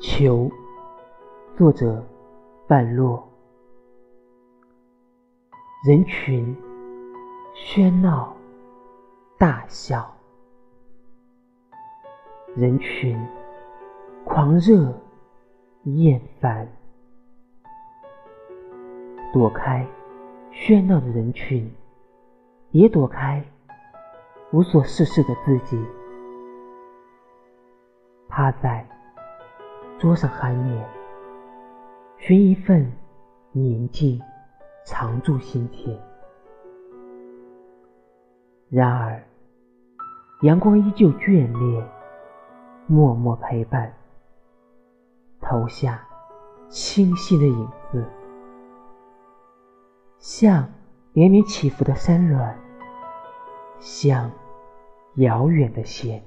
求，作者半落。人群喧闹，大笑；人群狂热，厌烦。躲开喧闹的人群，也躲开无所事事的自己。趴在桌上酣眠，寻一份宁静常驻心田。然而，阳光依旧眷恋，默默陪伴，投下清晰的影子，像连绵起伏的山峦，像遥远的弦。